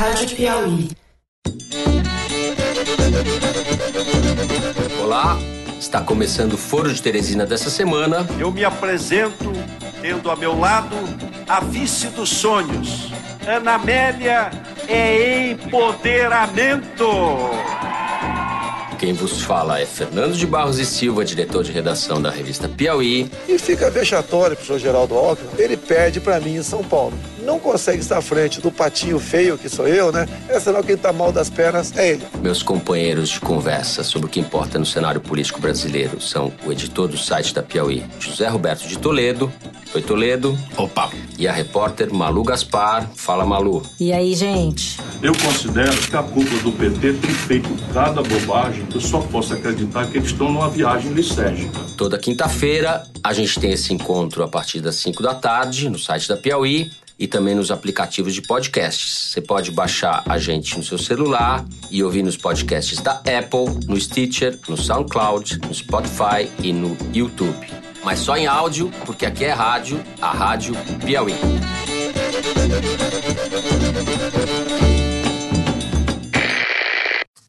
Rádio Piauí. Olá, está começando o Foro de Teresina dessa semana. Eu me apresento tendo a meu lado a vice dos sonhos. Ana Amélia é empoderamento. Quem vos fala é Fernando de Barros e Silva, diretor de redação da revista Piauí. E fica vexatório pro senhor Geraldo Alckmin. Ele perde para mim em São Paulo. Não consegue estar à frente do patinho feio que sou eu, né? É sinal quem tá mal das pernas é ele. Meus companheiros de conversa sobre o que importa no cenário político brasileiro são o editor do site da Piauí, José Roberto de Toledo. Oi, Toledo. Opa. E a repórter Malu Gaspar. Fala, Malu. E aí, gente? Eu considero que a cúpula do PT tem feito cada bobagem que eu só posso acreditar que eles estão numa viagem lisérgica. Toda quinta-feira a gente tem esse encontro a partir das 5 da tarde no site da Piauí e também nos aplicativos de podcasts. Você pode baixar a gente no seu celular e ouvir nos podcasts da Apple, no Stitcher, no SoundCloud, no Spotify e no YouTube. Mas só em áudio, porque aqui é rádio, a Rádio Piauí.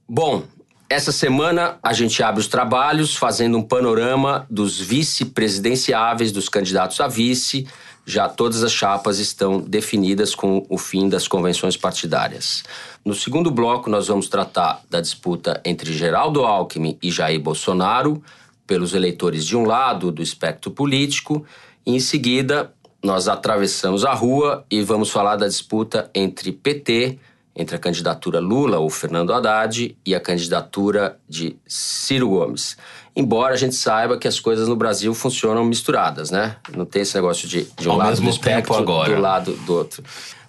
Bom, essa semana a gente abre os trabalhos fazendo um panorama dos vice-presidenciáveis, dos candidatos a vice. Já todas as chapas estão definidas com o fim das convenções partidárias. No segundo bloco, nós vamos tratar da disputa entre Geraldo Alckmin e Jair Bolsonaro, pelos eleitores de um lado do espectro político, e em seguida nós atravessamos a rua e vamos falar da disputa entre PT, entre a candidatura Lula ou Fernando Haddad e a candidatura de Ciro Gomes. Embora a gente saiba que as coisas no Brasil funcionam misturadas, né? Não tem esse negócio de, de um Ao lado do espectro agora. do lado do outro.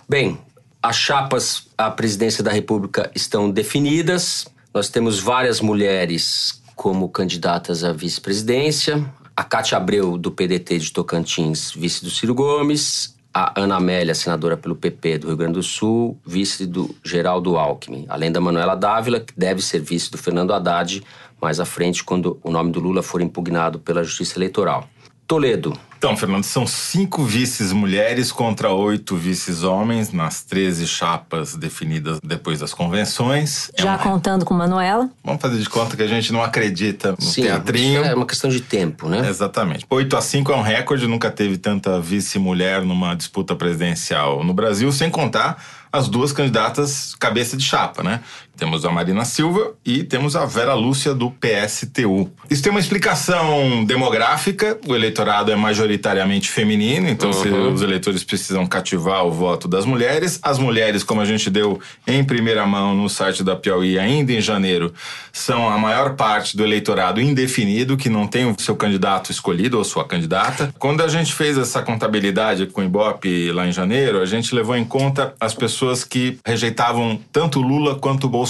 Bem, as chapas à presidência da República estão definidas. Nós temos várias mulheres como candidatas à vice-presidência. A Cátia Abreu, do PDT de Tocantins, vice do Ciro Gomes. A Ana Amélia, senadora pelo PP do Rio Grande do Sul, vice do Geraldo Alckmin. Além da Manuela Dávila, que deve ser vice do Fernando Haddad mais à frente, quando o nome do Lula for impugnado pela Justiça Eleitoral. Toledo, Então, Fernando, são cinco vices mulheres contra oito vices homens nas 13 chapas definidas depois das convenções. É Já uma- contando com Manuela. Vamos fazer de conta que a gente não acredita no sim, teatrinho. isso é uma questão de tempo, né? Exatamente. 8 a 5 é um recorde, nunca teve tanta vice-mulher numa disputa presidencial no Brasil, sem contar as duas candidatas cabeça de chapa, né? Temos a Marina Silva e temos a Vera Lúcia do PSTU. Isso tem uma explicação demográfica, o eleitorado é majoritariamente feminino, então se os eleitores precisam cativar o voto das mulheres. As mulheres, como a gente deu em primeira mão no site da Piauí ainda em janeiro, são a maior parte do eleitorado indefinido, que não tem o seu candidato escolhido ou sua candidata. Quando a gente fez essa contabilidade com o Ibope lá em janeiro, a gente levou em conta as pessoas que rejeitavam tanto Lula quanto Bolsonaro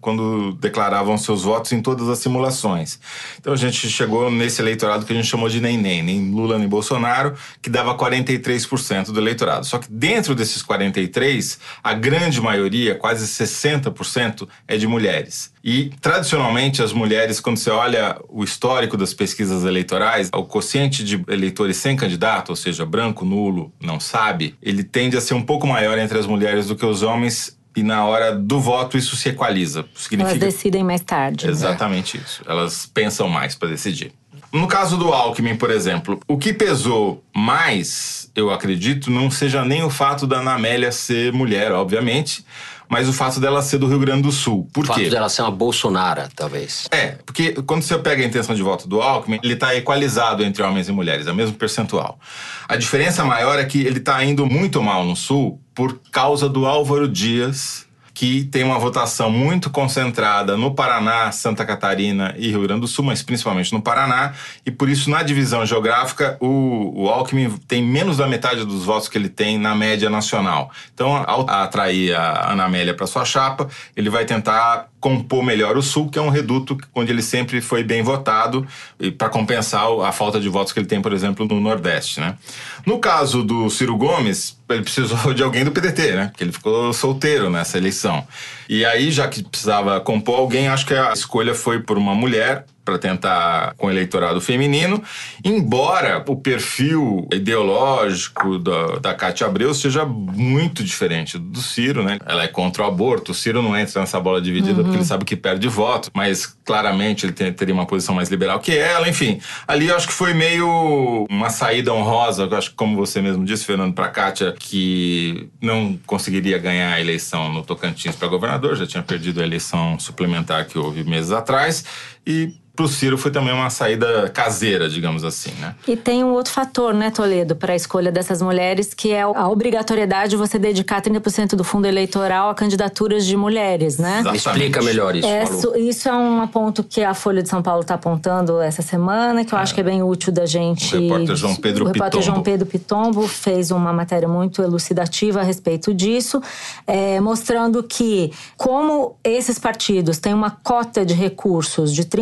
quando declaravam seus votos em todas as simulações. Então a gente chegou nesse eleitorado que a gente chamou de nem nem, nem Lula nem Bolsonaro, que dava 43% do eleitorado. Só que dentro desses 43, a grande maioria, quase 60%, é de mulheres. E tradicionalmente as mulheres, quando você olha o histórico das pesquisas eleitorais, o quociente de eleitores sem candidato, ou seja, branco, nulo, não sabe, ele tende a ser um pouco maior entre as mulheres do que os homens. E na hora do voto isso se equaliza. Elas Significa decidem mais tarde. Exatamente isso. Elas pensam mais para decidir. No caso do Alckmin, por exemplo, o que pesou mais, eu acredito, não seja nem o fato da Ana Amélia ser mulher, obviamente, mas o fato dela ser do Rio Grande do Sul. Por O fato quê? dela ser uma Bolsonara, talvez. É, porque quando você pega a intenção de voto do Alckmin, ele está equalizado entre homens e mulheres, é o mesmo percentual. A diferença maior é que ele está indo muito mal no Sul por causa do Álvaro Dias, que tem uma votação muito concentrada no Paraná, Santa Catarina e Rio Grande do Sul, mas principalmente no Paraná, e por isso na divisão geográfica o, o Alckmin tem menos da metade dos votos que ele tem na média nacional. Então, ao atrair a Ana Amélia para sua chapa, ele vai tentar compor melhor o Sul, que é um reduto onde ele sempre foi bem votado, para compensar a falta de votos que ele tem, por exemplo, no Nordeste. Né? No caso do Ciro Gomes, ele precisou de alguém do PDT, né? Porque ele ficou solteiro nessa eleição. E aí, já que precisava compor alguém, acho que a escolha foi por uma mulher, para tentar com o eleitorado feminino, embora o perfil ideológico da, da Cátia Abreu seja muito diferente do Ciro, né? Ela é contra o aborto, o Ciro não entra nessa bola dividida uhum. porque ele sabe que perde voto, mas claramente ele tem, teria uma posição mais liberal que ela, enfim. Ali eu acho que foi meio uma saída honrosa, eu acho que como você mesmo disse, Fernando, para Kátia, que não conseguiria ganhar a eleição no Tocantins para governador, já tinha perdido a eleição suplementar que houve meses atrás, e pro Ciro foi também uma saída caseira, digamos assim, né? E tem um outro fator, né, Toledo, para a escolha dessas mulheres, que é a obrigatoriedade de você dedicar 30% do fundo eleitoral a candidaturas de mulheres, né? Exatamente. Explica melhor isso, é, Isso é um ponto que a Folha de São Paulo está apontando essa semana, que eu é. acho que é bem útil da gente... O repórter João Pedro o repórter Pitombo. João Pedro Pitombo fez uma matéria muito elucidativa a respeito disso, é, mostrando que como esses partidos têm uma cota de recursos de 30%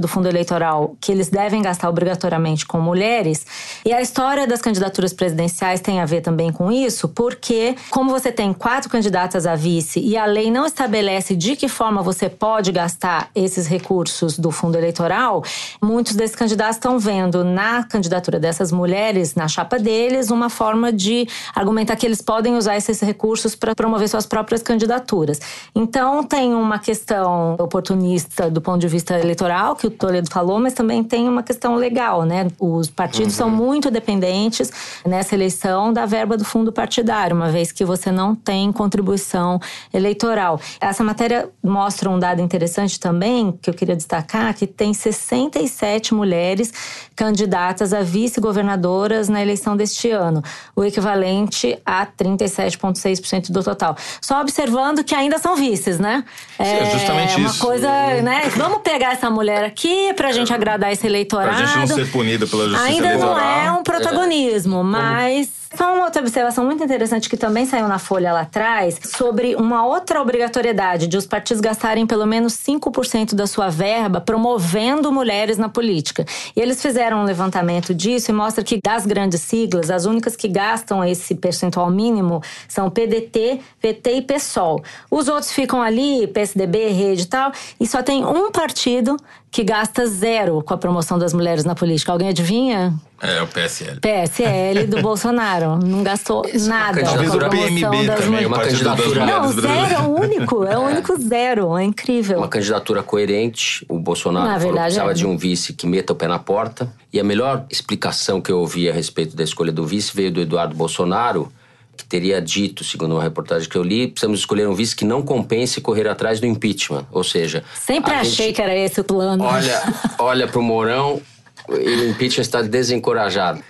do fundo eleitoral que eles devem gastar obrigatoriamente com mulheres. E a história das candidaturas presidenciais tem a ver também com isso, porque, como você tem quatro candidatas a vice e a lei não estabelece de que forma você pode gastar esses recursos do fundo eleitoral, muitos desses candidatos estão vendo na candidatura dessas mulheres, na chapa deles, uma forma de argumentar que eles podem usar esses recursos para promover suas próprias candidaturas. Então, tem uma questão oportunista do ponto de vista eleitoral, que o Toledo falou, mas também tem uma questão legal, né? Os partidos uhum. são muito dependentes nessa eleição da verba do fundo partidário, uma vez que você não tem contribuição eleitoral. Essa matéria mostra um dado interessante também, que eu queria destacar, que tem 67 mulheres candidatas a vice-governadoras na eleição deste ano, o equivalente a 37,6% do total. Só observando que ainda são vices, né? É, é justamente uma isso. coisa, né? Vamos pegar essa mulher aqui pra gente agradar esse eleitorado. Pra gente não ser punido pela justiça Ainda eleitoral. não é um protagonismo, é. mas só uma outra observação muito interessante que também saiu na Folha lá atrás, sobre uma outra obrigatoriedade de os partidos gastarem pelo menos 5% da sua verba promovendo mulheres na política. E eles fizeram um levantamento disso e mostra que das grandes siglas, as únicas que gastam esse percentual mínimo são PDT, PT e PSOL. Os outros ficam ali, PSDB, Rede e tal, e só tem um partido que gasta zero com a promoção das mulheres na política. Alguém adivinha? É, o PSL. PSL do Bolsonaro. Não gastou Isso, nada. Talvez o PMB também, uma candidatura. Não, zero, é o único. É o único zero. É incrível. Uma candidatura coerente. O Bolsonaro Na falou verdade, que precisava é. de um vice que meta o pé na porta. E a melhor explicação que eu ouvi a respeito da escolha do vice veio do Eduardo Bolsonaro, que teria dito, segundo uma reportagem que eu li, precisamos escolher um vice que não compense correr atrás do impeachment. Ou seja, Sempre achei gente que era esse o plano. olha, olha para o Mourão o impeachment está desencorajado.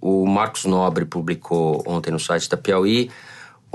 O Marcos Nobre publicou ontem no site da Piauí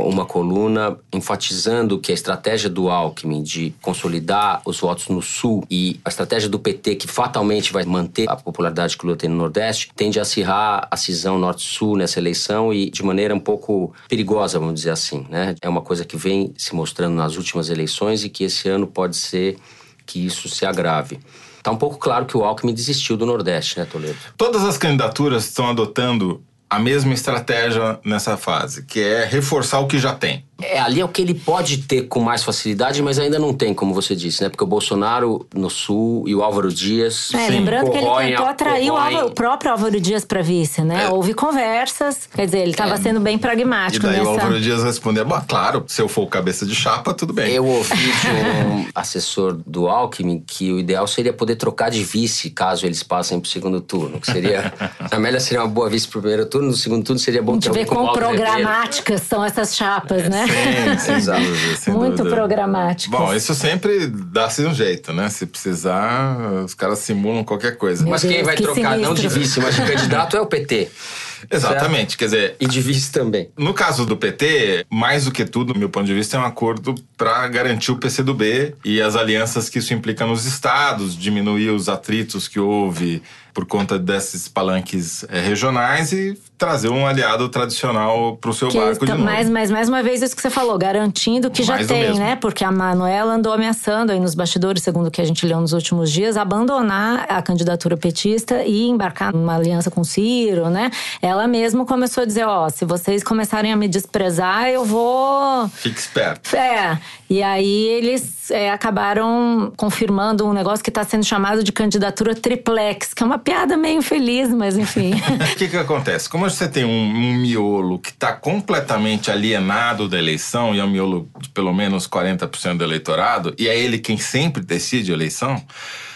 uma coluna enfatizando que a estratégia do Alckmin de consolidar os votos no Sul e a estratégia do PT, que fatalmente vai manter a popularidade que o Lula tem no Nordeste, tende a acirrar a cisão Norte-Sul nessa eleição e de maneira um pouco perigosa, vamos dizer assim. Né? É uma coisa que vem se mostrando nas últimas eleições e que esse ano pode ser que isso se agrave. Tá um pouco claro que o Alckmin desistiu do Nordeste, né, Toledo? Todas as candidaturas estão adotando a mesma estratégia nessa fase, que é reforçar o que já tem. É, ali é o que ele pode ter com mais facilidade, mas ainda não tem, como você disse, né? Porque o Bolsonaro no Sul e o Álvaro Dias. É, lembrando que ele tentou a- atrair o, Álvaro- o próprio Álvaro Dias para vice, né? É. Houve conversas, quer dizer, ele estava sendo bem E pragmático daí nessa. o Álvaro Dias respondeu: Bom, claro, se eu for o cabeça de chapa, tudo bem. Eu ouvi de um assessor do Alckmin que o ideal seria poder trocar de vice caso eles passem pro segundo turno. Que seria. A Amélia seria uma boa vice pro primeiro turno, no segundo turno seria bom A gente ter vê quão programáticas são essas chapas, né? Sim, Muito dúvida. programáticas. Bom, isso sempre dá-se um jeito, né? Se precisar, os caras simulam qualquer coisa. Meu Mas quem Deus, vai que trocar não de sinistro. vice, mas de candidato é o PT. Exatamente, quer dizer, E de vice também. No caso do PT, mais do que tudo, do meu ponto de vista, é um acordo para garantir o PCdoB e as alianças que isso implica nos estados, diminuir os atritos que houve por conta desses palanques eh, regionais e trazer um aliado tradicional para o seu Que barco de tá- novo. mais, mais, mais uma vez, isso que você falou, garantindo que já Mais do tem, né? Porque a Manuela andou ameaçando aí nos bastidores, segundo o que a gente leu nos últimos dias, abandonar a candidatura petista e embarcar numa aliança com o Ciro, né? Ela mesma começou a dizer: ó, se vocês começarem a me desprezar, eu vou. Fique esperto. É, e aí eles é, acabaram confirmando um negócio que está sendo chamado de candidatura triplex, que é uma piada meio infeliz, mas enfim. O que que acontece? Como você tem um, um miolo que está completamente alienado da eleição, e é um miolo de pelo menos 40% do eleitorado, e é ele quem sempre decide a eleição,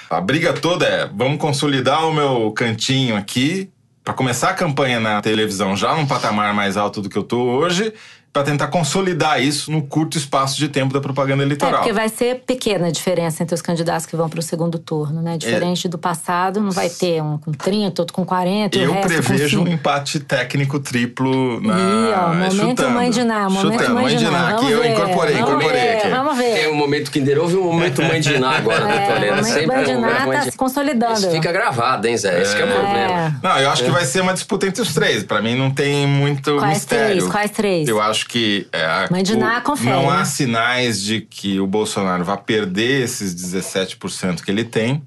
a briga toda é, vamos consolidar o meu cantinho aqui, para começar a campanha na televisão já num patamar mais alto do que eu tô hoje, para tentar consolidar isso no curto espaço de tempo da propaganda É, eleitoral. porque vai ser pequena a diferença entre os candidatos que vão para o segundo turno, né? Diferente do passado, não vai ter um com 30, outro com 40, e o Eu resto prevejo com um 5. empate técnico triplo na. Ih, ó, momento chutando. mãe de Ná, momento chutando, mãe de Ná. Que eu ver, incorporei, vamos incorporei ver, aqui. Vamos ver. Tem o momento Kinder Ovo e o momento Mãe de Ná agora, né, É, Vitória? o momento Sempre Mãe de o Ná momento tá se consolidando. Isso fica gravado, hein, Zé? Esse que é o problema. Não, eu acho que vai ser uma disputa entre os três. Pra mim não tem muito Quais mistério. três? Quais três? Eu acho que é, a- Mãe de Ná, confere, não há né? sinais de que o Bolsonaro vá perder esses 17% que ele tem.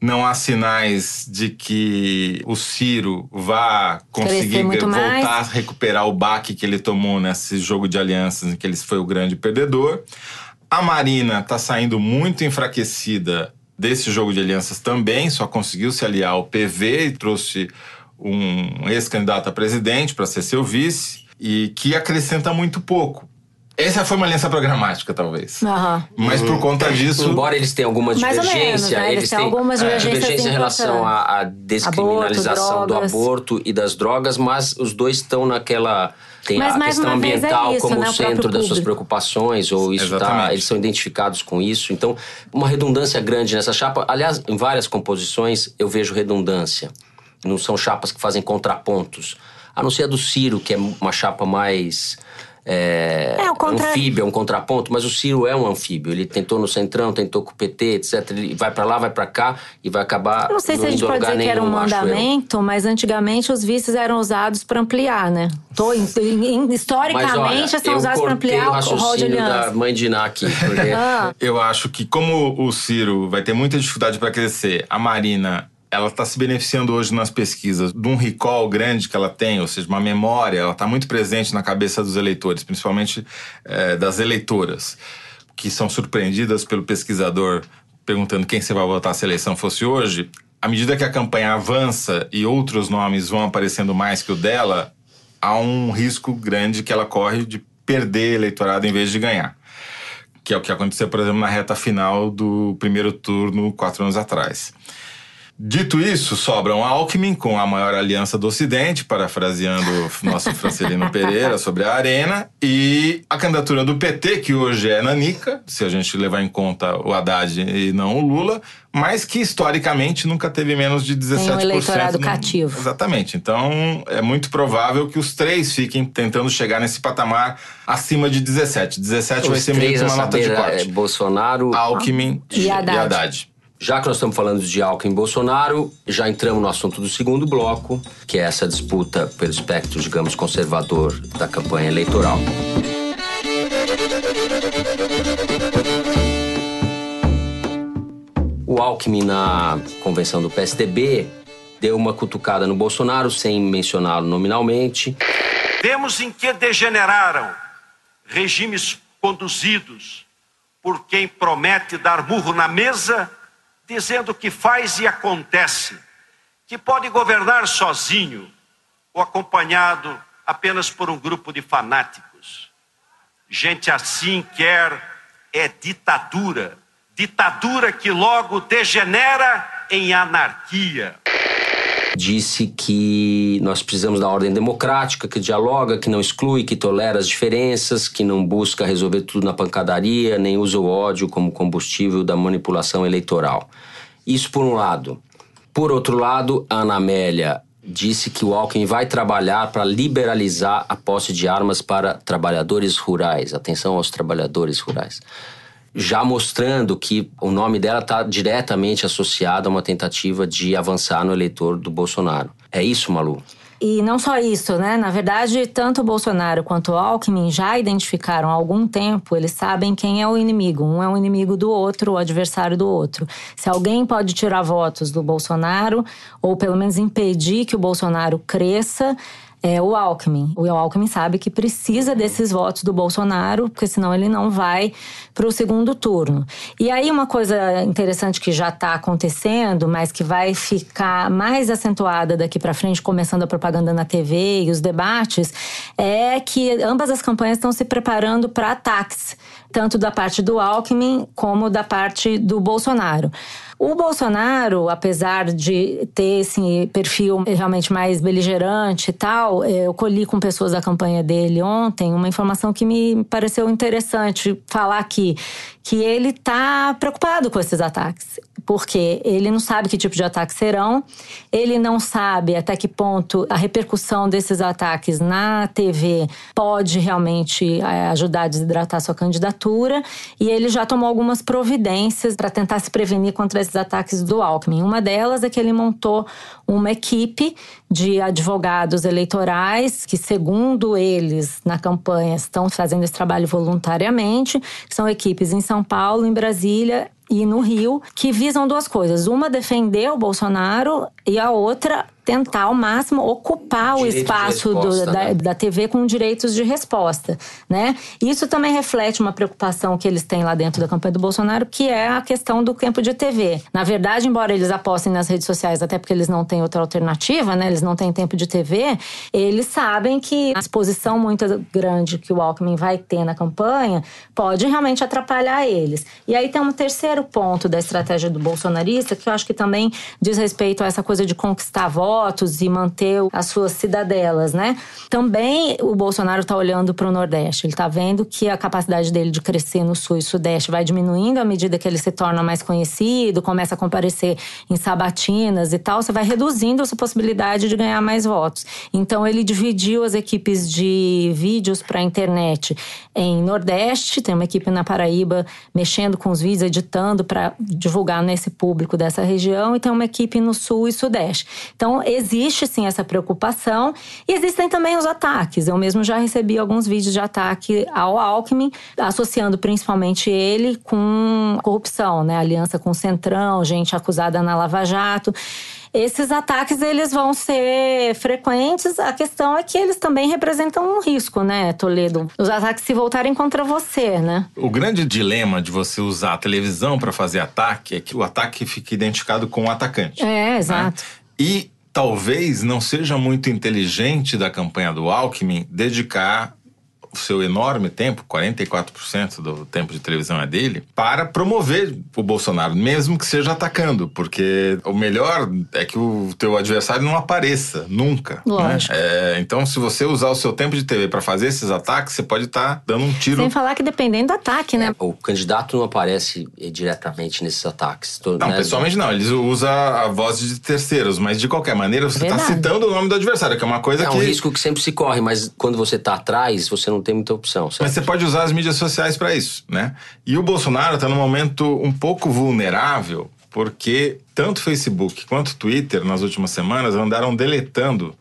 Não há sinais de que o Ciro vá conseguir voltar mais. a recuperar o baque que ele tomou nesse jogo de alianças em que ele foi o grande perdedor. A Marina está saindo muito enfraquecida desse jogo de alianças também, só conseguiu se aliar ao PV e trouxe um ex-candidato a presidente para ser seu vice e que acrescenta muito pouco. Essa foi uma aliança programática, talvez. Aham. Mas por conta disso. Embora eles tenham alguma divergência, menos, né? Eles eles têm algumas é, divergências divergência em relação à, descriminalização Aborto, do aborto e das drogas, mas os dois estão naquela. Tem Mas, a mais questão é ambiental isso, como né? O centro das suas preocupações, ou isso tá, eles são identificados com isso. Então, uma redundância grande nessa chapa. Aliás, em várias composições eu vejo redundância. Não são chapas que fazem contrapontos. A não ser a do Ciro, que é uma chapa mais. É, É, o contra- anfíbio, é um contraponto, mas o Ciro é um anfíbio. Ele tentou no Centrão, tentou com o PT, etc. Ele vai pra lá, vai pra cá e vai acabar. Eu não sei se a gente pode dizer que era um mandamento, mas antigamente os vices eram usados para ampliar, né? Tô, em- em- Mas historicamente olha, são usados para ampliar o o rol de da mãe de Iná aqui. Porque Ah, Eu acho que como o Ciro vai ter muita dificuldade para crescer, a Marina ela está se beneficiando hoje nas pesquisas de um recall grande que ela tem, ou seja, uma memória, ela está muito presente na cabeça dos eleitores, principalmente eh, das eleitoras, que são surpreendidas pelo pesquisador perguntando quem você vai votar se a eleição fosse hoje. À medida que a campanha avança e outros nomes vão aparecendo mais que o dela, há um risco grande que ela corre de perder eleitorado em vez de ganhar que é o que aconteceu, por exemplo, na reta final do primeiro turno quatro anos atrás. Dito isso, sobram Alckmin com a maior aliança do Ocidente, parafraseando o nosso Francelino Pereira sobre a Arena, e a candidatura do PT, que hoje é Nanica, se a gente levar em conta o Haddad e não o Lula, mas que historicamente nunca teve menos de 17%. um eleitorado no- cativo. Exatamente. Então, é muito provável que os três fiquem tentando chegar nesse patamar acima de 17. 17 vai os ser meio que uma nota de saber, é, corte. Bolsonaro. Alckmin E Haddad. Já que nós estamos falando de Alckmin e Bolsonaro, já entramos no assunto do segundo bloco, que é essa disputa pelo espectro, digamos, conservador da campanha eleitoral. O Alckmin, na convenção do PSDB, deu uma cutucada no Bolsonaro, sem mencioná-lo nominalmente. Vemos em que degeneraram regimes conduzidos por quem promete dar murro na mesa, dizendo que faz e acontece, que pode governar sozinho ou acompanhado apenas por um grupo de fanáticos. Gente assim quer é ditadura, ditadura que logo degenera em anarquia. Disse que nós precisamos da ordem democrática, que dialoga, que não exclui, que tolera as diferenças, que não busca resolver tudo na pancadaria, nem usa o ódio como combustível da manipulação eleitoral. Isso por um lado. Por outro lado, a Ana Amélia disse que o Alckmin vai trabalhar para liberalizar a posse de armas para trabalhadores rurais. Atenção aos trabalhadores rurais já mostrando que o nome dela está diretamente associado a uma tentativa de avançar no eleitor do Bolsonaro. É isso, Malu? E não só isso, né? Na verdade, tanto o Bolsonaro quanto o Alckmin já identificaram há algum tempo, eles sabem quem é o inimigo. Um é o inimigo do outro, o adversário do outro. Se alguém pode tirar votos do Bolsonaro, ou pelo menos impedir que o Bolsonaro cresça, é o Alckmin. O Alckmin sabe que precisa desses votos do Bolsonaro, porque senão ele não vai para o segundo turno. E aí, uma coisa interessante que já está acontecendo, mas que vai ficar mais acentuada daqui para frente, começando a propaganda na TV e os debates, é que ambas as campanhas estão se preparando para ataques, tanto da parte do Alckmin como da parte do Bolsonaro. O Bolsonaro, apesar de ter esse perfil realmente mais beligerante e tal, é, eu colhi com pessoas da campanha dele ontem uma informação que me pareceu interessante falar aqui, que ele está preocupado com esses ataques, porque ele não sabe que tipo de ataques serão, ele não sabe até que ponto a repercussão desses ataques na TV pode realmente é, ajudar a desidratar sua candidatura, e ele já tomou algumas providências para tentar se prevenir contra esses ataques do Alckmin. Uma delas é que ele montou uma equipe de advogados eleitorais que, segundo eles, na campanha, estão fazendo esse trabalho voluntariamente, são equipes em São Paulo, em Brasília e no Rio, que visam duas coisas. Uma, defender o Bolsonaro e a outra, tentar ao máximo ocupar Direito o espaço resposta, do, da, né? da, TV com direitos de resposta, né? Isso também reflete uma preocupação que eles têm lá dentro da campanha do Bolsonaro, que é a questão do tempo de TV. Na verdade, embora eles apostem nas redes sociais, até porque eles não têm outra alternativa, né? Eles não têm tempo de TV, eles sabem que a exposição muito grande que o Alckmin vai ter na campanha pode realmente atrapalhar eles. E aí tem um terceiro ponto da estratégia do bolsonarista, que eu acho que também diz respeito a essa coisa de conquistar votos votos e manter as suas cidadelas, né? Também o Bolsonaro está olhando para o Nordeste. Ele está vendo que a capacidade dele de crescer no Sul e Sudeste vai diminuindo à medida que ele se torna mais conhecido, começa a comparecer em sabatinas e tal. Você vai reduzindo a sua possibilidade de ganhar mais votos. Então ele dividiu as equipes de vídeos para a internet em Nordeste, tem uma equipe na Paraíba mexendo com os vídeos, editando para divulgar nesse público dessa região, e tem uma equipe no Sul e Sudeste. Então existe sim essa preocupação e existem também os ataques. Eu mesmo já recebi alguns vídeos de ataque ao Alckmin, associando principalmente ele com corrupção, né? Aliança com o Centrão, gente acusada na Lava Jato esses ataques eles vão ser frequentes. A questão é que eles também representam um risco, né, Toledo? Os ataques se voltarem contra você, né? O grande dilema de você usar a televisão para fazer ataque é que o ataque fica identificado com o atacante. É, exato. Né? E talvez não seja muito inteligente da campanha do Alckmin dedicar o seu enorme tempo, 44% do tempo de televisão é dele, para promover o Bolsonaro, mesmo que seja atacando, porque o melhor é que o teu adversário não apareça nunca. Né? Lógico. Né? É, então, se você usar o seu tempo de TV para fazer esses ataques, você pode estar tá dando um tiro. Sem falar que dependendo do ataque, né? É, o candidato não aparece diretamente nesses ataques. Tô, não, né? pessoalmente não. Eles usam a voz de terceiros, mas de qualquer maneira você está citando o nome do adversário, que é uma coisa é que. É um risco que sempre se corre, mas quando você está atrás, você não tem muita opção. Certo? Mas você pode usar as mídias sociais para isso, né? E o Bolsonaro está num momento um pouco vulnerável, porque tanto Facebook quanto Twitter, nas últimas semanas, andaram deletando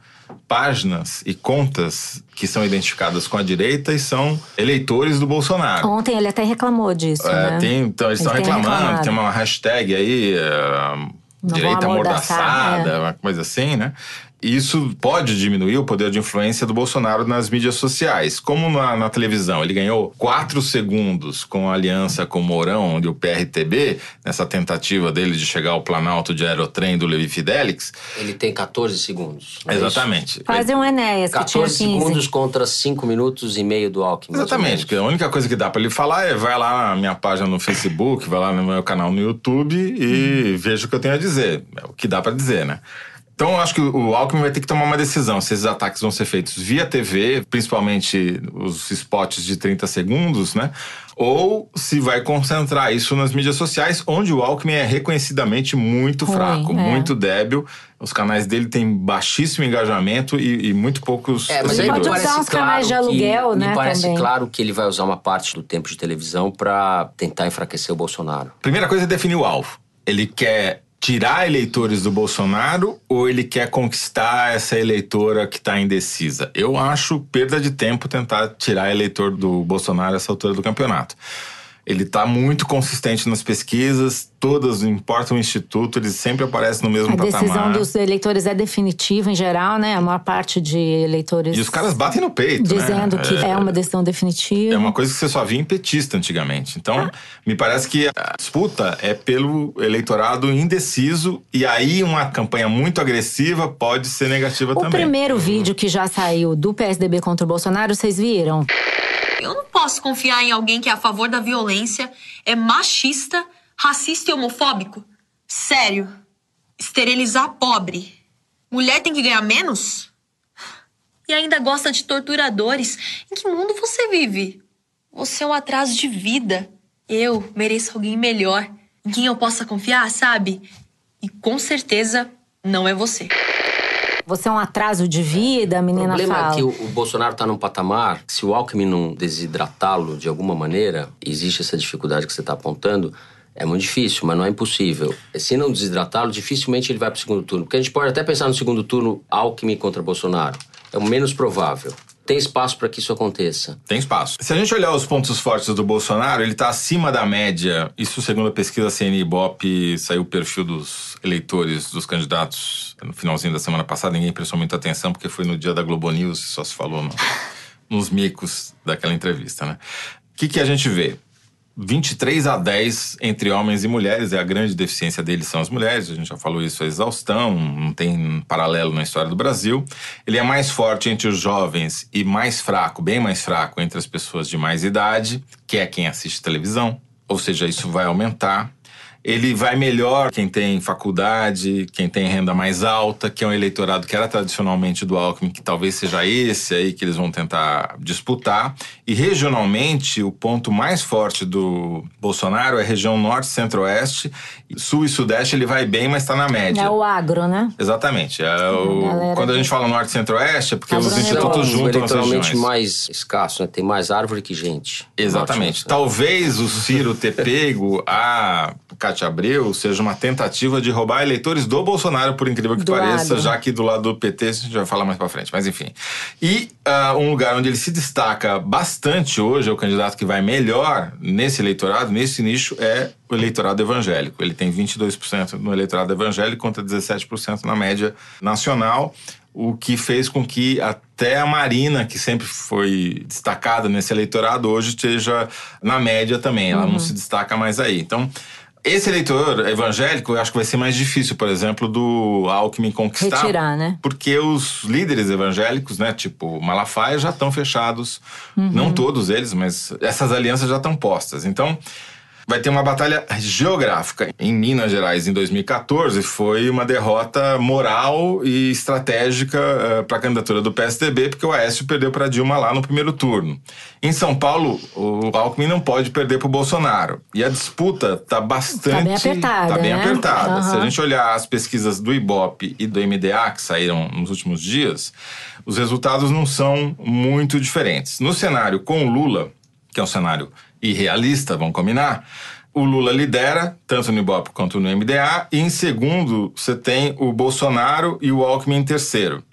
páginas e contas que são identificadas com a direita e são eleitores do Bolsonaro. Ontem ele até reclamou disso, é, né? Tem, então, eles estão reclamando, tem uma hashtag aí, uh, direita amordaçada, é. uma coisa assim, né? Isso pode diminuir o poder de influência do Bolsonaro nas mídias sociais. Como na, na televisão ele ganhou quatro segundos com a aliança com o Mourão e o PRTB, nessa tentativa dele de chegar ao Planalto de aerotrem do Levi Fidelix. Ele tem 14 segundos. É Exatamente. Quase um Enéas, que 14 tinha 15. segundos contra 5 minutos e meio do Alckmin. Exatamente, porque a única coisa que dá para ele falar é vai lá na minha página no Facebook, vai lá no meu canal no YouTube e hum. veja o que eu tenho a dizer. É o que dá para dizer, né? Então, eu acho que o Alckmin vai ter que tomar uma decisão se esses ataques vão ser feitos via TV, principalmente os spots de 30 segundos, né? Ou se vai concentrar isso nas mídias sociais, onde o Alckmin é reconhecidamente muito Ruim, fraco, é. muito débil. Os canais dele têm baixíssimo engajamento e, e muito poucos é, mas seguidores. Pode usar uns claro canais de aluguel, que, né? Me parece também. claro que ele vai usar uma parte do tempo de televisão para tentar enfraquecer o Bolsonaro. Primeira coisa é definir o alvo. Ele quer tirar eleitores do Bolsonaro ou ele quer conquistar essa eleitora que está indecisa? Eu acho perda de tempo tentar tirar eleitor do Bolsonaro essa altura do campeonato. Ele está muito consistente nas pesquisas, todas, não importa o instituto, ele sempre aparece no mesmo A patamar. decisão dos eleitores é definitiva em geral, né? A maior parte de eleitores. E os caras batem no peito, Dizendo né? que é, uma decisão definitiva. É uma coisa que você só via em petista antigamente. Então, me parece que a disputa é pelo eleitorado indeciso e aí uma campanha muito agressiva pode ser negativa O também. primeiro vídeo que já saiu do PSDB contra o Bolsonaro, vocês viram? Eu não posso confiar em alguém que é a favor da violência, é machista, racista e homofóbico. Sério. Esterilizar pobre. Mulher tem que ganhar menos? E ainda gosta de torturadores. Em que mundo você vive? Você é um atraso de vida. Eu mereço alguém melhor, em quem eu possa confiar, sabe? E com certeza não é você. Você é um atraso de vida, a O menina problema fala. é que o, o Bolsonaro está num patamar, que se o Alckmin não desidratá-lo de alguma maneira, existe essa dificuldade que você está apontando, é muito difícil, mas não é impossível. Se não desidratá-lo, dificilmente ele vai para o segundo turno. Porque a gente pode até pensar no segundo turno Alckmin contra Bolsonaro. É o menos provável. Tem espaço para que isso aconteça. Tem espaço. Se a gente olhar os pontos fortes do Bolsonaro, ele está acima da média. Isso segundo a pesquisa CNI Ibope, saiu o perfil dos eleitores dos candidatos no finalzinho da semana passada. Ninguém prestou muita atenção porque foi no dia da Globo News, só se falou no- nos micos daquela entrevista, né? O que, que a gente vê? 23 a 10 entre homens e mulheres, e a grande deficiência deles são as mulheres, a gente já falou isso a exaustão, não tem paralelo na história do Brasil. Ele é mais forte entre os jovens e mais fraco, bem mais fraco entre as pessoas de mais idade, que é quem assiste televisão, ou seja, isso vai aumentar. Ele vai melhor quem tem faculdade, quem tem renda mais alta, que é um eleitorado que era tradicionalmente do Alckmin, que talvez seja esse aí que eles vão tentar disputar. E regionalmente, o ponto mais forte do Bolsonaro é a região norte, centro-oeste. Sul e sudeste ele vai bem, mas está na média. É o agro, né? Exatamente. É o- galera Quando a gente fala norte e centro-oeste, é porque os institutos Então, juntam as regiões. mais escasso, né? Tem mais árvore que gente. Exatamente. Norte, né? Talvez o Ciro ter pego a Cátia Abreu seja uma tentativa de roubar eleitores do Bolsonaro, por incrível que Do pareça, agro. já que do lado do PT a gente vai falar mais pra frente. Mas enfim. E ah, um lugar onde ele se destaca bastante hoje, é o candidato que vai melhor nesse eleitorado, nesse nicho, é o eleitorado evangélico. Ele tem 22% no eleitorado evangélico contra 17% na média nacional o que fez com que até a Marina, que sempre foi destacada nesse eleitorado, hoje esteja na média também. Ela não se destaca mais aí. Então, esse eleitor evangélico, eu acho que vai ser mais difícil, por exemplo, do Alckmin conquistar. Retirar, né? Porque os líderes evangélicos, né, tipo Malafaia, já estão fechados. Não todos eles, mas essas alianças já estão postas. Então, vai ter uma batalha geográfica. Em Minas Gerais, em 2014, foi uma derrota moral e estratégica para a candidatura do PSDB, porque o Aécio perdeu para Dilma lá no primeiro turno. Em São Paulo, o Alckmin não pode perder para o Bolsonaro. E a disputa está bastante. Tá bem apertada, tá bem né? apertada. Se a gente olhar as pesquisas do Ibope e do MDA que saíram nos últimos dias, os resultados não são muito diferentes. No cenário com o Lula, que é um cenário irrealista, vamos combinar, o Lula lidera, tanto no Ibope quanto no MDA, e em segundo você tem o Bolsonaro e o Alckmin em terceiro,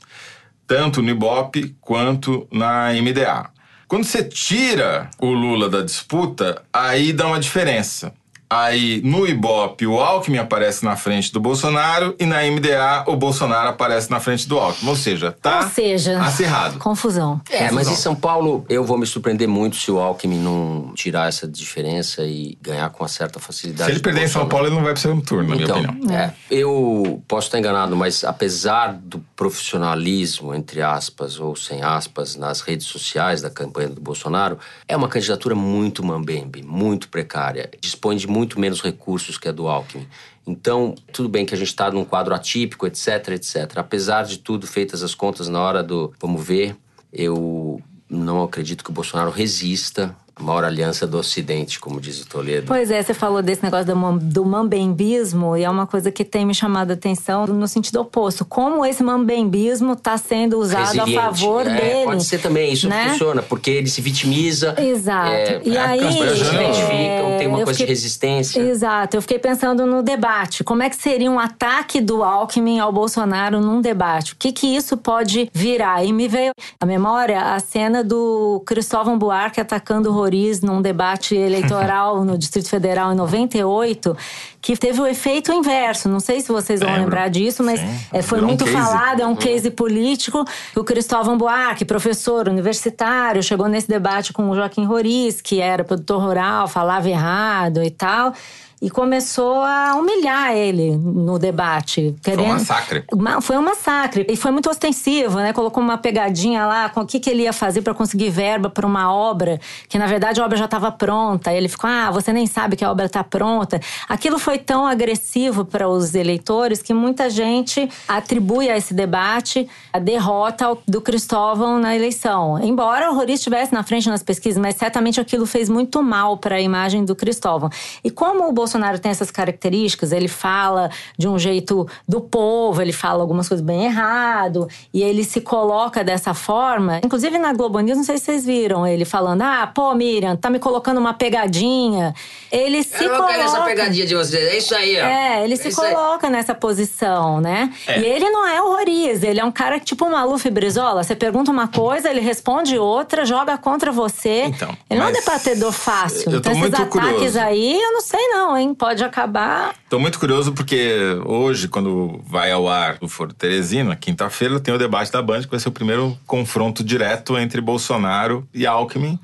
tanto no Ibope quanto na MDA. Quando você tira o Lula da disputa, aí dá uma diferença. Aí no Ibope o Alckmin aparece na frente do Bolsonaro e na MDA o Bolsonaro aparece na frente do Alckmin. Ou seja, tá Ou seja, acirrado. confusão. É, mas Confusão. em São Paulo eu vou me surpreender muito se o Alckmin não tirar essa diferença e ganhar com uma certa facilidade. Se ele perder em São Bolsonaro. Paulo, ele não vai para o segundo turno, na minha Então, opinião. é, eu posso estar enganado, mas apesar do profissionalismo, entre aspas, ou sem aspas, nas redes sociais da campanha do Bolsonaro, é uma candidatura muito mambembe, muito precária. Dispõe de muito menos recursos que a do Alckmin. Então, tudo bem que a gente está num quadro atípico, etc, etc. Apesar de tudo, feitas as contas na hora do vamos ver, eu não acredito que o Bolsonaro resista maior aliança do Ocidente, como diz o Toledo. Pois é, você falou desse negócio do, do mambembismo e é uma coisa que tem me chamado a atenção no sentido oposto. Como esse mambembismo está sendo usado a Resiliente. favor É, dele. Pode ser também, isso né? funciona, porque ele se vitimiza. Exato. É, e é, aí, as pessoas se é, identificam, tem uma coisa fiquei- de resistência. Exato, eu fiquei pensando no debate. Como é que seria um ataque do Alckmin ao Bolsonaro num debate? O que que isso pode virar? E me veio à memória a cena do Cristóvão Buarque atacando o Roriz num debate eleitoral no Distrito Federal em 98, que teve o efeito inverso. Não sei se vocês vão Lembro. lembrar disso, mas Sim. é, foi Virou um muito case. falado, é um case político. O Cristóvão Buarque, professor universitário, chegou nesse debate com o Joaquim Roriz, que era produtor rural, falava errado e tal. E começou a humilhar ele no debate. Foi um querendo- massacre. Ma- Foi um massacre. E foi muito ostensivo, né? Colocou uma pegadinha lá com o que, que ele ia fazer para conseguir verba para uma obra, que na verdade a obra já estava pronta. E ele ficou: ah, você nem sabe que a obra está pronta. Aquilo foi tão agressivo para os eleitores que muita gente atribui a esse debate a derrota do Cristóvão na eleição. Embora o Roriz estivesse na frente nas pesquisas, mas certamente aquilo fez muito mal para a imagem do Cristóvão. E como o Bolsonaro tem essas características, ele fala de um jeito do povo, ele fala algumas coisas bem errado, e ele se coloca dessa forma. Inclusive na Globo News, não sei se vocês viram ele falando: ah, pô, Miriam, tá me colocando uma pegadinha. Ele se Eu coloca. essa pegadinha de vocês. É isso aí, ó. É, ele se isso aí. coloca nessa posição, né? É. E ele não é o Roriz, ele é um cara que, tipo o Maluf e Brizola. Você pergunta uma coisa, ele responde outra, joga contra você. Então, ele não é um debatedor fácil. eu tô então, esses muito ataques curioso. aí, eu não sei não, hein? Pode acabar. Tô muito curioso porque hoje, quando vai ao ar o Foro Teresina, quinta-feira, tem o debate da Band, que vai ser o primeiro confronto direto entre Bolsonaro e Alckmin.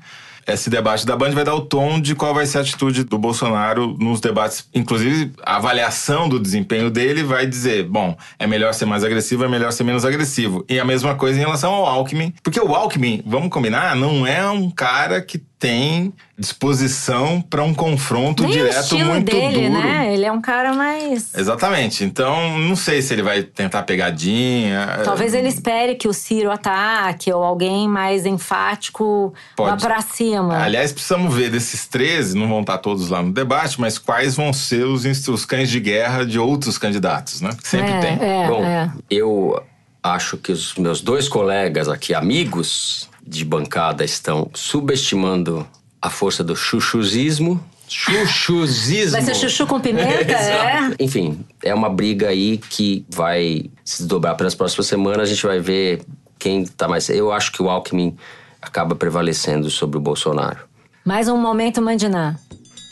Esse debate da Band vai dar o tom de qual vai ser a atitude do Bolsonaro nos debates. Inclusive, a avaliação do desempenho dele vai dizer: bom, é melhor ser mais agressivo, é melhor ser menos agressivo. E a mesma coisa em relação ao Alckmin. Porque o Alckmin, vamos combinar, não é um cara que tem disposição para um confronto Nem direto muito dele, duro. né? Ele é um cara mais. Exatamente. Então, não sei se ele vai tentar pegadinha. Talvez ele espere que o Ciro ataque ou alguém mais enfático vá Pode. pra cima. Aliás, precisamos ver desses 13, não vão estar todos lá no debate, mas quais vão ser os, os cães de guerra de outros candidatos, né? Que sempre é, tem. É, Bom, é. eu acho que os meus dois colegas aqui, amigos de bancada, estão subestimando a força do chuchuzismo. Chuchuzismo. Vai ser chuchu com pimenta? é? Enfim, é uma briga aí que vai se desdobrar pelas próximas semanas. A gente vai ver quem tá mais. Eu acho que o Alckmin acaba prevalecendo sobre o Bolsonaro. Mais um momento, Mandiná.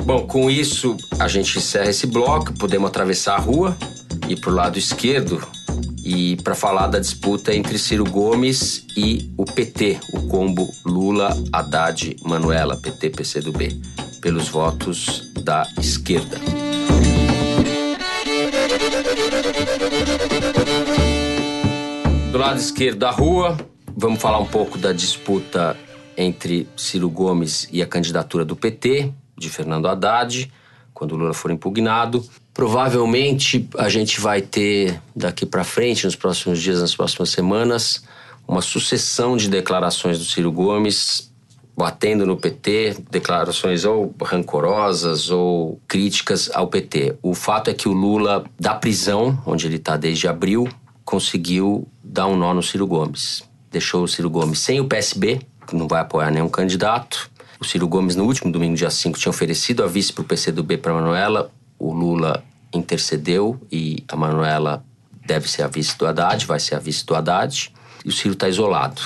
Bom, com isso a gente encerra esse bloco, podemos atravessar a rua e pro lado esquerdo e para falar da disputa entre Ciro Gomes e o PT, o combo Lula, Haddad, Manuela, PT, PCdoB, pelos votos da esquerda. Do lado esquerdo da rua, vamos falar um pouco da disputa entre Ciro Gomes e a candidatura do PT, de Fernando Haddad, quando Lula for impugnado. Provavelmente a gente vai ter daqui para frente, nos próximos dias, nas próximas semanas, uma sucessão de declarações do Ciro Gomes batendo no PT, declarações ou rancorosas ou críticas ao PT. O fato é que o Lula, da prisão, onde ele está desde abril, conseguiu dar um nó no Ciro Gomes. Deixou o Ciro Gomes sem o PSB, que não vai apoiar nenhum candidato. O Ciro Gomes, no último domingo, dia 5, tinha oferecido a vice para o PCdoB para Manuela. O Lula intercedeu e a Manuela deve ser a vice do Haddad, vai ser a vice do Haddad. E o Ciro está isolado,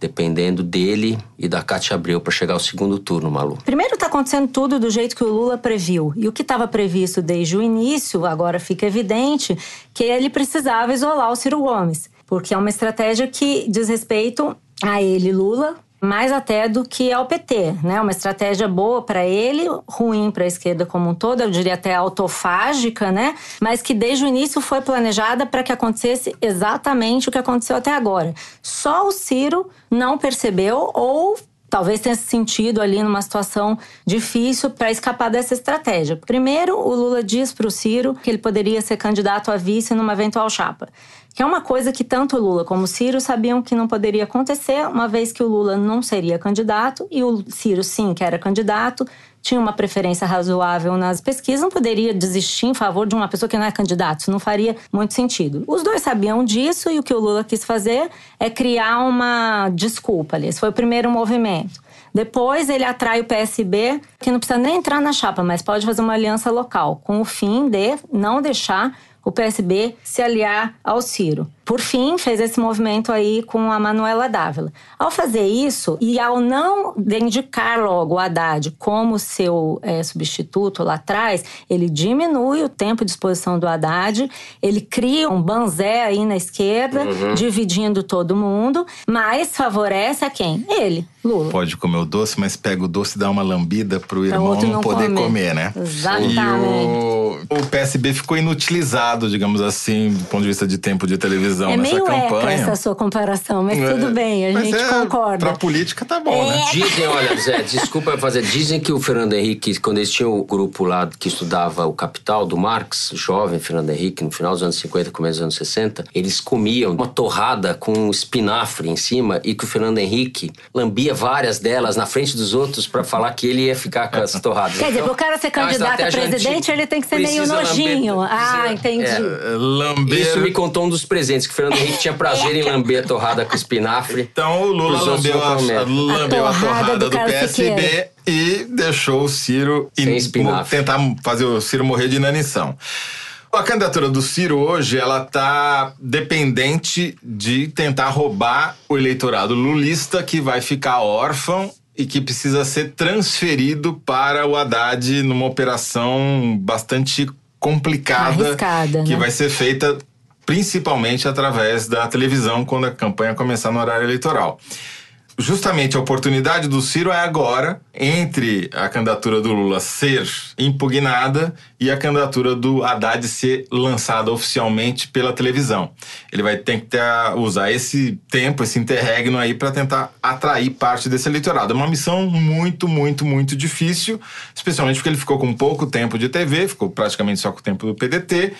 dependendo dele e da Cátia Abreu para chegar ao segundo turno, Malu. Primeiro está acontecendo tudo do jeito que o Lula previu. E o que estava previsto desde o início, agora fica evidente que ele precisava isolar o Ciro Gomes. Porque é uma estratégia que diz respeito a ele, Lula, mais até do que ao PT, né? Uma estratégia boa para ele, ruim para a esquerda como um todo, eu diria até autofágica, né? Mas que desde o início foi planejada para que acontecesse exatamente o que aconteceu até agora. Só o Ciro não percebeu ou talvez tenha se sentido ali numa situação difícil para escapar dessa estratégia. Primeiro, o Lula diz para o Ciro que ele poderia ser candidato a vice numa eventual chapa que é uma coisa que tanto o Lula como o Ciro sabiam que não poderia acontecer, uma vez que o Lula não seria candidato e o Ciro, sim, que era candidato, tinha uma preferência razoável nas pesquisas, não poderia desistir em favor de uma pessoa que não é candidato. Isso não faria muito sentido. Os dois sabiam disso e o que o Lula quis fazer é criar uma desculpa ali. Esse foi o primeiro movimento. Depois ele atrai o PSB, que não precisa nem entrar na chapa, mas pode fazer uma aliança local, com o fim de não deixar o PSB se aliar ao Ciro. Por fim, fez esse movimento aí com a Manuela Dávila. Ao fazer isso, e ao não indicar logo o Haddad como seu é, substituto lá atrás, ele diminui o tempo de exposição do Haddad, ele cria um banzé aí na esquerda, uhum. dividindo todo mundo, mas favorece a quem? Ele, Lula. Pode comer o doce, mas pega o doce e dá uma lambida pro irmão não, não poder comer. comer. né? Exatamente. E o, o PSB ficou inutilizado, digamos assim, do ponto de vista de tempo de televisão é nessa meio campanha. É essa sua comparação, mas é, tudo bem, a gente é, concorda. Pra política tá bom, né? é. né? Dizem, olha, Zé, desculpa fazer, dizem que o Fernando Henrique, quando eles tinham o grupo lá que estudava o Capital do Marx, jovem Fernando Henrique, no final dos anos 50, começo dos anos 60, eles comiam uma torrada com espinafre em cima e que o Fernando Henrique lambia várias delas na frente dos outros para falar que ele ia ficar com as torradas. Quer dizer, então, pro cara ser candidato a presidente, ele tem que ser meio nojinho. Lamber, ah, entendi. É, lamber... Isso me contou um dos presentes, que o Fernando Henrique tinha prazer em lamber a torrada com espinafre. Então o Lula lambeu a, lambeu a torrada do, do PSB e deixou o Ciro Sem tentar fazer o Ciro morrer de inanição. A candidatura do Ciro hoje, ela tá dependente de tentar roubar o eleitorado lulista que vai ficar órfão e que precisa ser transferido para o Haddad numa operação bastante complicada Arriscada, que né? vai ser feita principalmente através da televisão quando a campanha começar no horário eleitoral justamente a oportunidade do Ciro é agora entre a candidatura do Lula ser impugnada e a candidatura do Haddad ser lançada oficialmente pela televisão. Ele vai ter que ter, usar esse tempo, esse interregno aí para tentar atrair parte desse eleitorado. É uma missão muito, muito, muito difícil, especialmente porque ele ficou com pouco tempo de TV, ficou praticamente só com o tempo do PDT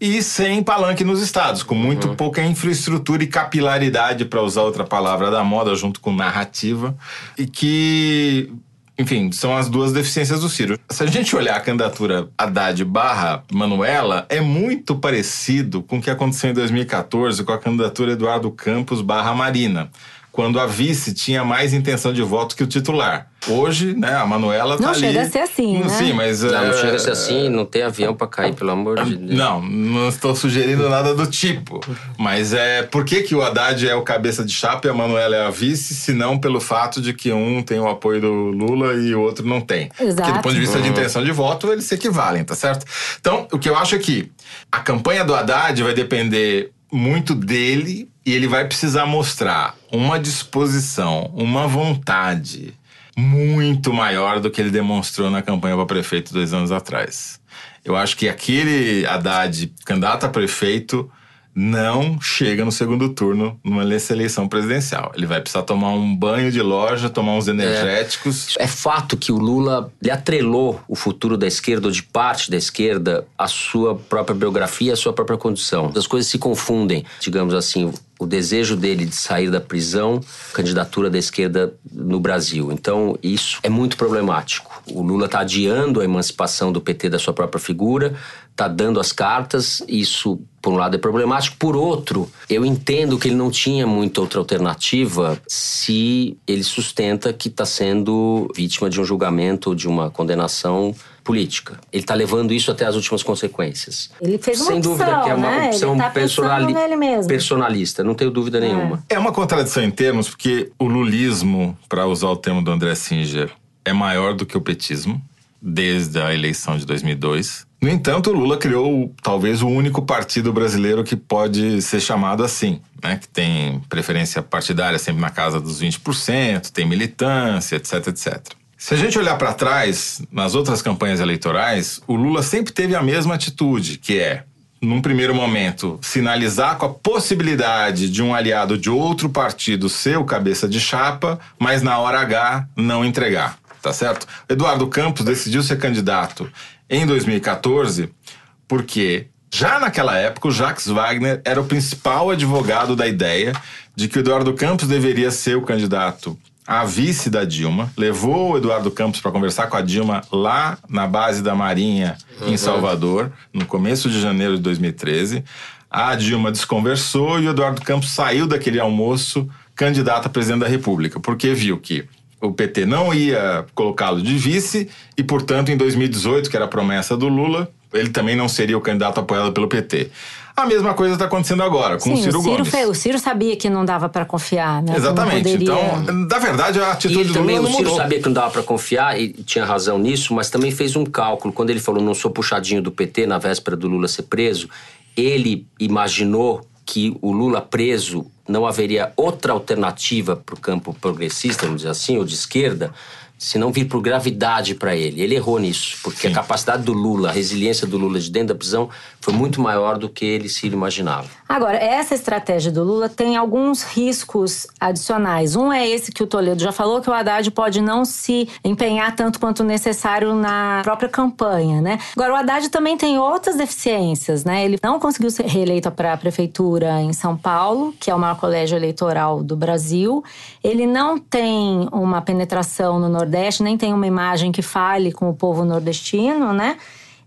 e sem palanque nos estados, com muito uhum. pouca infraestrutura e capilaridade, para usar outra palavra da moda, junto com narrativa, e que, enfim, são as duas deficiências do Ciro. Se a gente olhar a candidatura Haddad barra Manuela, é muito parecido com o que aconteceu em 2014 com a candidatura Eduardo Campos barra Marina, quando a vice tinha mais intenção de voto que o titular. Hoje, né, a Manuela tá não ali. Não chega a ser assim, né? Sim, mas... Não, não é, chega a ser assim, não tem avião para cair, pelo amor de Deus. Não, não estou sugerindo nada do tipo. Mas é... Por que, que o Haddad é o cabeça de chapa e a Manuela é a vice, se não pelo fato de que um tem o apoio do Lula e o outro não tem. Exato. Porque do ponto de vista uhum. de intenção de voto, eles se equivalem, tá certo? Então, o que eu acho é que a campanha do Haddad vai depender muito dele e ele vai precisar mostrar uma disposição, uma vontade muito maior do que ele demonstrou na campanha para prefeito dois anos atrás. Eu acho que aquele Haddad, candidato a prefeito, não chega no segundo turno numa eleição presidencial. Ele vai precisar tomar um banho de loja, tomar uns energéticos. É, é fato que o Lula lhe atrelou o futuro da esquerda ou de parte da esquerda à sua própria biografia, à sua própria condição. As coisas se confundem, digamos assim o desejo dele de sair da prisão, candidatura da esquerda no Brasil. Então, isso é muito problemático. O Lula está adiando a emancipação do PT da sua própria figura, está dando as cartas, isso, por um lado, é problemático. Por outro, eu entendo que ele não tinha muita outra alternativa se ele sustenta que está sendo vítima de um julgamento, de uma condenação política. Ele está levando isso até as últimas consequências. Ele fez uma Sem opção, dúvida que é uma né? opção tá personali mesmo. personalista, não tenho dúvida é. nenhuma. É uma contradição em termos, porque o lulismo, para usar o termo do André Singer, é maior do que o petismo, desde a eleição de 2002. No entanto, o Lula criou talvez o único partido brasileiro que pode ser chamado assim, né? que tem preferência partidária sempre na casa dos 20%, tem militância, etc, etc. Se a gente olhar para trás, nas outras campanhas eleitorais, o Lula sempre teve a mesma atitude, que é num primeiro momento, sinalizar com a possibilidade de um aliado de outro partido ser o cabeça de chapa, mas na hora H não entregar, tá certo? Eduardo Campos decidiu ser candidato em 2014 porque já naquela época o Jacques Wagner era o principal advogado da ideia de que o Eduardo Campos deveria ser o candidato a vice da Dilma, levou o Eduardo Campos para conversar com a Dilma lá na base da Marinha, uhum. em Salvador, no começo de janeiro de 2013. A Dilma desconversou e o Eduardo Campos saiu daquele almoço candidato a presidente da República, porque viu que o PT não ia colocá-lo de vice e, portanto, em 2018, que era a promessa do Lula, ele também não seria o candidato apoiado pelo PT. A mesma coisa está acontecendo agora com Sim, o Ciro, o Ciro Gomes. Foi, o Ciro sabia que não dava para confiar, né? Exatamente. Poderia... Então, na verdade, a atitude e do também Lula o Ciro mudou. sabia que não dava para confiar e tinha razão nisso, mas também fez um cálculo quando ele falou não sou puxadinho do PT na véspera do Lula ser preso. Ele imaginou que o Lula preso não haveria outra alternativa para o campo progressista, vamos dizer assim, ou de esquerda, se não vir por gravidade para ele. Ele errou nisso, porque Sim. a capacidade do Lula, a resiliência do Lula de dentro da prisão foi muito maior do que ele se imaginava. Agora, essa estratégia do Lula tem alguns riscos adicionais. Um é esse que o Toledo já falou, que o Haddad pode não se empenhar tanto quanto necessário na própria campanha, né? Agora, o Haddad também tem outras deficiências, né? Ele não conseguiu ser reeleito para a prefeitura em São Paulo, que é o maior colégio eleitoral do Brasil. Ele não tem uma penetração no Nordeste, nem tem uma imagem que fale com o povo nordestino, né?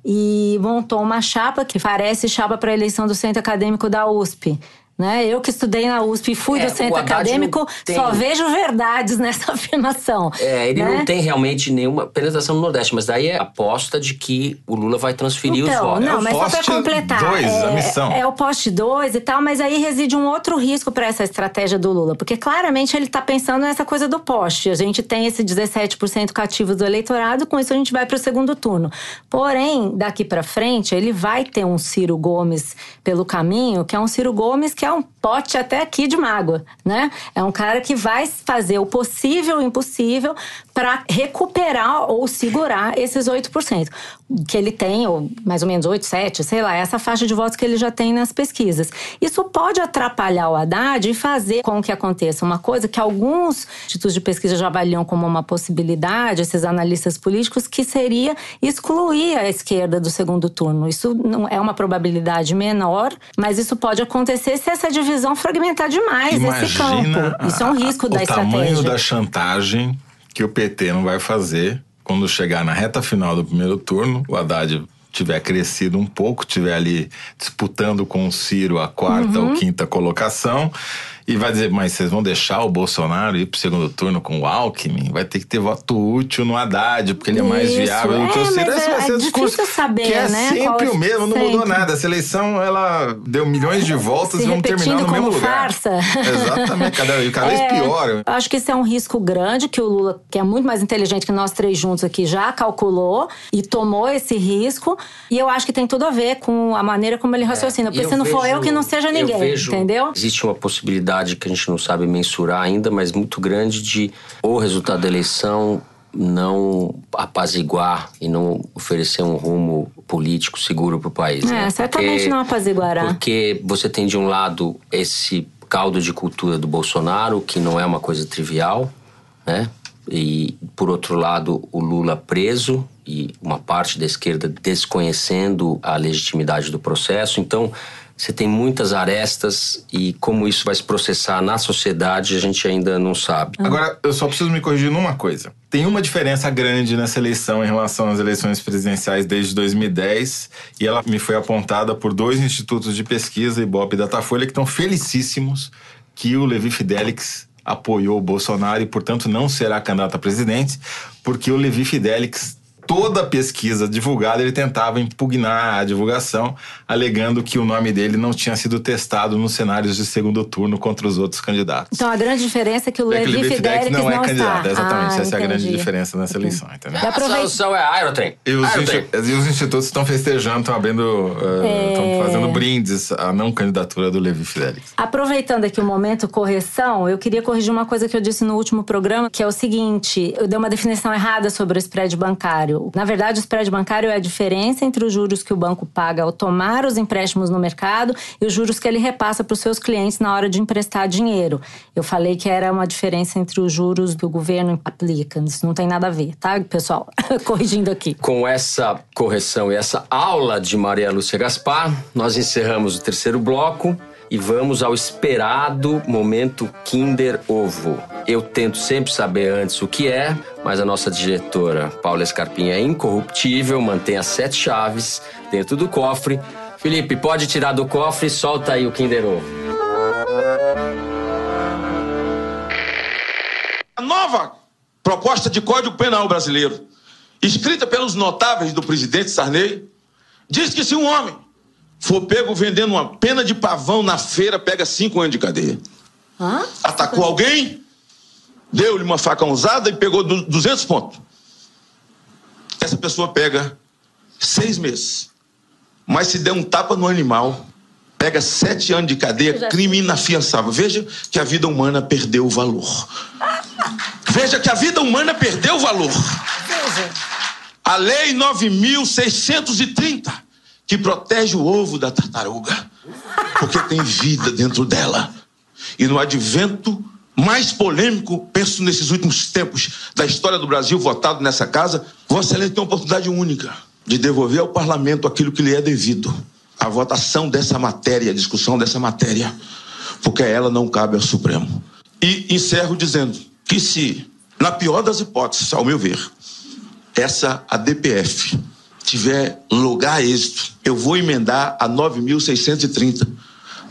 E montou uma chapa que parece chapa para eleição do centro acadêmico da USP. Né? Eu que estudei na USP e fui é, do centro acadêmico, tem... só vejo verdades nessa afirmação. É, ele né? não tem realmente nenhuma penetração no Nordeste, mas daí é aposta de que o Lula vai transferir então, os votos. Não, é mas só para completar. Dois, é, a missão. é o poste 2 e tal, mas aí reside um outro risco para essa estratégia do Lula, porque claramente ele está pensando nessa coisa do poste. A gente tem esse 17% cativo do eleitorado, com isso a gente vai para o segundo turno. Porém, daqui para frente, ele vai ter um Ciro Gomes pelo caminho, que é um Ciro Gomes que é um pote até aqui de mágoa, né? É um cara que vai fazer o possível e o impossível para recuperar ou segurar esses 8% que ele tem, ou mais ou menos 8, 7, sei lá, essa faixa de votos que ele já tem nas pesquisas. Isso pode atrapalhar o Haddad e fazer com que aconteça uma coisa que alguns institutos de pesquisa já avaliam como uma possibilidade, esses analistas políticos, que seria excluir a esquerda do segundo turno. Isso não é uma probabilidade menor, mas isso pode acontecer se essa divisão fragmentar demais Imagina esse campo. Isso é um risco a, da o estratégia. O tamanho da chantagem que o PT não vai fazer quando chegar na reta final do primeiro turno, o Haddad tiver crescido um pouco, tiver ali disputando com o Ciro a quarta uhum. ou quinta colocação e vai dizer, mas vocês vão deixar o Bolsonaro ir pro segundo turno com o Alckmin? Vai ter que ter voto útil no Haddad, porque ele é mais viável do que o Ciro. Esse vai ser é o discurso saber, que é né? sempre Qual o mesmo, não sempre. mudou nada. Essa eleição, ela deu milhões de voltas Se e vão terminar no como mesmo lugar. farsa. Exatamente, cada, cada vez É, pior. Acho que isso é um risco grande que o Lula, que é muito mais inteligente que nós três juntos aqui, já calculou e tomou esse risco. E eu acho que tem tudo a ver com a maneira como ele raciocina. Porque É, se não for vejo- eu, que não seja ninguém, vejo, entendeu? Existe uma possibilidade que a gente não sabe mensurar ainda, mas muito grande de o resultado da eleição não apaziguar e não oferecer um rumo político seguro para o país. É, né? certamente Porque- não apaziguará. Porque você tem de um lado esse caldo de cultura do Bolsonaro, que não é uma coisa trivial, né? E por outro lado, o Lula preso e uma parte da esquerda desconhecendo a legitimidade do processo. Então, você tem muitas arestas e como isso vai se processar na sociedade, a gente ainda não sabe. Agora, eu só preciso me corrigir numa coisa. Tem uma diferença grande nessa eleição em relação às eleições presidenciais desde 2010 e ela me foi apontada por dois institutos de pesquisa, Ibope e Datafolha, que estão felicíssimos que o Levi Fidelix apoiou o Bolsonaro e, portanto, não será candidato a presidente, porque o Levi Fidelix toda a pesquisa divulgada, ele tentava impugnar a divulgação, alegando que o nome dele não tinha sido testado nos cenários de segundo turno contra os outros candidatos. Então a grande diferença é que o É que Levi Fidelix não é candidato, está. exatamente. Ah, essa é a grande entendi. diferença nessa eleição, entendeu? Aproveita- A solução é Aerotrem. E os, e os institutos estão festejando, estão abrindo, eh, estão É. fazendo brindes à não candidatura do Levi Fidelix. Aproveitando aqui o momento correção, eu queria corrigir uma coisa que eu disse no último programa, que é o seguinte: eu dei uma definição errada sobre o spread bancário. Na verdade, o spread bancário é a diferença entre os juros que o banco paga ao tomar os empréstimos no mercado e os juros que ele repassa para os seus clientes na hora de emprestar dinheiro. Eu falei que era uma diferença entre os juros que o governo aplica. Isso não tem nada a ver, tá, pessoal? Corrigindo aqui. Com essa correção e essa aula de Maria Lúcia Gaspar, nós encerramos o terceiro bloco e vamos ao esperado momento Kinder Ovo. Eu tento sempre saber antes o que é, mas a nossa diretora Paula Escarpinha é incorruptível, mantém as sete chaves dentro do cofre. Felipe, pode tirar do cofre e solta aí o Kinder Ovo. A nova proposta de Código Penal brasileiro, escrita pelos notáveis do presidente Sarney, diz que se um homem for pego vendendo uma pena de pavão na feira, pega cinco anos de cadeia. Hã? Atacou alguém, deu-lhe uma faca usada e pegou 200 pontos. Essa pessoa pega seis meses. Mas se der um tapa no animal, pega sete anos de cadeia, crime inafiançável. Veja que a vida humana perdeu o valor. Veja que a vida humana perdeu o valor. A Lei 9.630, que protege o ovo da tartaruga, porque tem vida dentro dela. E no advento mais polêmico, penso nesses últimos tempos da história do Brasil, votado nessa casa, Vossa Excelência tem uma oportunidade única de devolver ao parlamento aquilo que lhe é devido. A votação dessa matéria, a discussão dessa matéria, porque ela não cabe ao Supremo. E encerro dizendo que se, na pior das hipóteses, ao meu ver, essa ADPF tiver lugar êxito, eu vou emendar a 9.630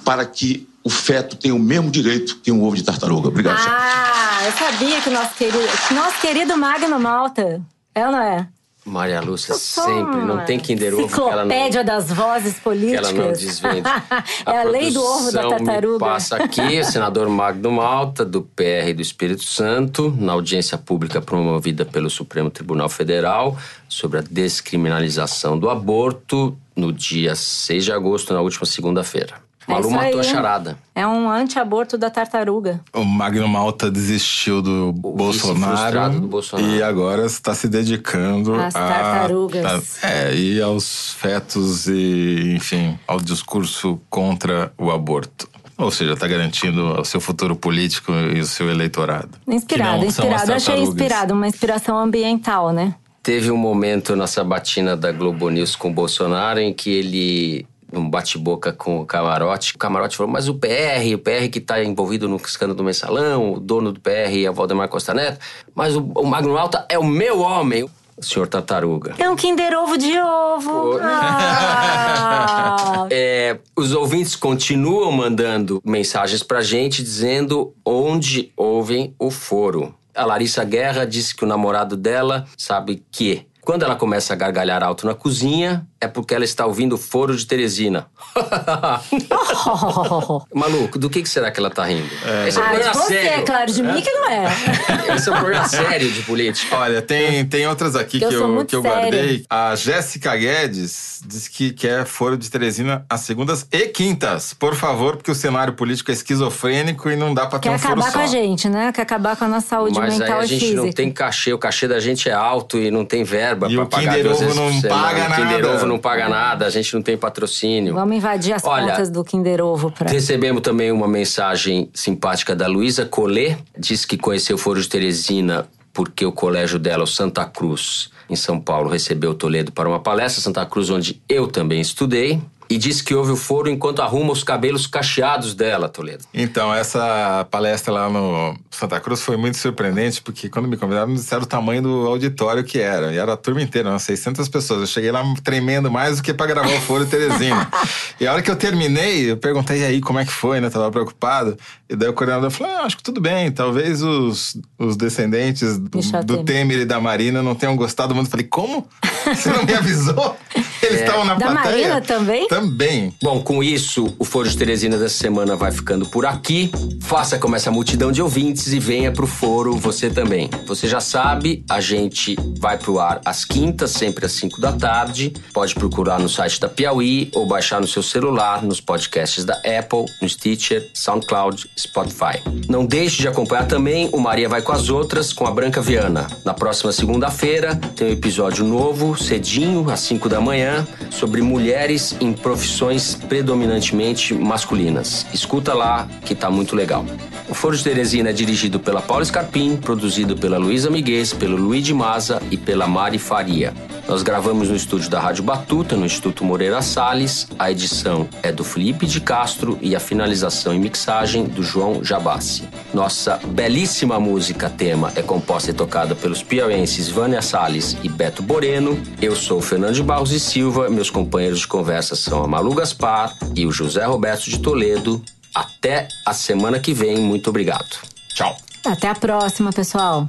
para que o feto tenha o mesmo direito que um ovo de tartaruga. Obrigado, senhor. Ah, eu sabia que nosso querido, nosso querido Magno Malta. É ou não é? Maria Lúcia sempre, não tem Kinder Ovo. Enciclopédia das vozes políticas. ela não desvende. é a lei do ovo da tartaruga. Passa aqui o senador Magno Malta, do PR do Espírito Santo, na audiência pública promovida pelo Supremo Tribunal Federal sobre a descriminalização do aborto no dia 6 de agosto, na última segunda-feira. É Malu isso matou a aí. charada. É um anti-aborto da tartaruga. O Magno Malta desistiu do frustrado Bolsonaro, do Bolsonaro. e agora está se dedicando Às a- tartarugas. a- é, e aos fetos e, enfim, ao discurso contra o aborto. Ou seja, está garantindo o seu futuro político e o seu eleitorado. Inspirado, inspirado. Achei inspirado, uma inspiração ambiental, né? Teve um momento na sabatina da Globo News com o Bolsonaro em que ele, num bate-boca com o Camarote, o Camarote falou: Mas o PR, o PR que está envolvido no escândalo do mensalão, o dono do PR é o Valdemar Costa Neto, mas o, o Magno Alta é o meu homem, o senhor Tartaruga. É um Kinder Ovo de ovo. Ah. É, os ouvintes continuam mandando mensagens pra gente dizendo onde ouvem o foro. A Larissa Guerra disse que o namorado dela sabe que quando ela começa a gargalhar alto na cozinha, é porque ela está ouvindo o foro de Teresina. Maluco, do que, que será que ela tá rindo? Esse é um ah, de programa você, sério. claro, de mim que não é. Esse é um programa sério de política. Olha, tem, tem outras aqui que sou eu, que eu guardei. A Jéssica Guedes diz que quer foro de Teresina às segundas e quintas. Por favor, porque o cenário político é esquizofrênico e não dá pra ter Quer um foro acabar só. com a gente, né? Quer acabar com a nossa saúde Mas aí mental a e gente física. não tem cachê, o cachê da gente é alto e não tem verba E pra o pagar Kinder Ovo não paga O Kinder nada. Ovo não paga nada, a gente não tem patrocínio. Vamos invadir as Olha, contas do Kinder Ovo pra. Recebemos também uma mensagem simpática da Luísa Collet. Disse que conheceu o Foro de Teresina porque o colégio dela, o Santa Cruz, em São Paulo, recebeu Toledo para uma palestra. Santa Cruz, onde eu também estudei. E disse que houve o foro enquanto arruma os cabelos cacheados dela, Toledo. Então, essa palestra lá no Santa Cruz foi muito surpreendente, porque quando me convidaram, me disseram o tamanho do auditório que era. E era a turma inteira, umas 600 pessoas. Eu cheguei lá tremendo mais do que pra gravar o Foro Teresina. e a hora que eu terminei, eu perguntei, e aí, como é que foi, né? Tava preocupado. E daí o coordenador falou, ah, acho que tudo bem. Talvez os, os descendentes do, do Temer. Temer e da Marina não tenham gostado muito. Eu falei, como? Você não me avisou? Eles estavam na Da plateia? Marina também? Também. Bom, com isso, o Foro de Teresina dessa semana vai ficando por aqui. Faça como essa multidão de ouvintes e venha pro Foro você também. Você já sabe, a gente vai pro ar às quintas, sempre às 5 da tarde. Pode procurar no site da Piauí ou baixar no seu celular, nos podcasts da Apple, no Stitcher, SoundCloud, Spotify. Não deixe de acompanhar também o Maria Vai com as Outras com a Branca Viana. Na próxima segunda-feira tem um episódio novo, cedinho, às 5 da manhã, sobre mulheres em profissões predominantemente masculinas. Escuta lá que tá muito legal. O Foro de Teresina é dirigido pela Paula Scarpim, produzido pela Luísa Miguez, pelo Luigi Maza e pela Mari Faria. Nós gravamos no estúdio da Rádio Batuta, no Instituto Moreira Salles. A edição é do Felipe de Castro e a finalização e mixagem do João Jabassi. Nossa belíssima música tema é composta e tocada pelos piauenses Vânia Salles e Beto Boreno. Eu sou Fernando de Barros e Silva, meus companheiros de conversa são a Malu Gaspar e o José Roberto de Toledo. Até a semana que vem, muito obrigado. Tchau. Até a próxima, pessoal.